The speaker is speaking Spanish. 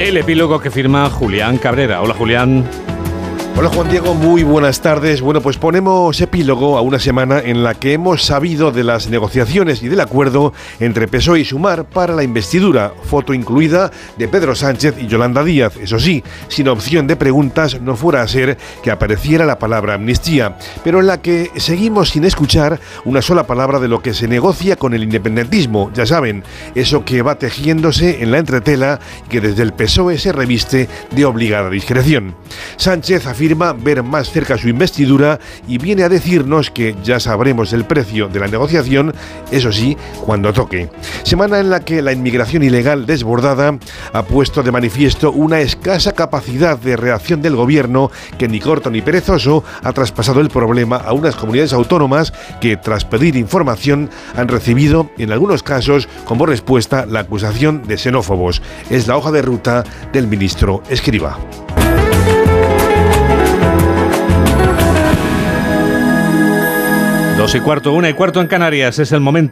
El epílogo que firma Julián Cabrera. Hola Julián. Hola Juan Diego, muy buenas tardes. Bueno, pues ponemos epílogo a una semana en la que hemos sabido de las negociaciones y del acuerdo entre PSOE y Sumar para la investidura, foto incluida de Pedro Sánchez y Yolanda Díaz. Eso sí, sin opción de preguntas, no fuera a ser que apareciera la palabra amnistía, pero en la que seguimos sin escuchar una sola palabra de lo que se negocia con el independentismo. Ya saben, eso que va tejiéndose en la entretela y que desde el PSOE se reviste de obligada discreción. Sánchez afirma ver más cerca su investidura y viene a decirnos que ya sabremos el precio de la negociación, eso sí, cuando toque. Semana en la que la inmigración ilegal desbordada ha puesto de manifiesto una escasa capacidad de reacción del gobierno que ni corto ni perezoso ha traspasado el problema a unas comunidades autónomas que tras pedir información han recibido en algunos casos como respuesta la acusación de xenófobos. Es la hoja de ruta del ministro Escriba. Dos y cuarto, una y cuarto en Canarias. Es el momento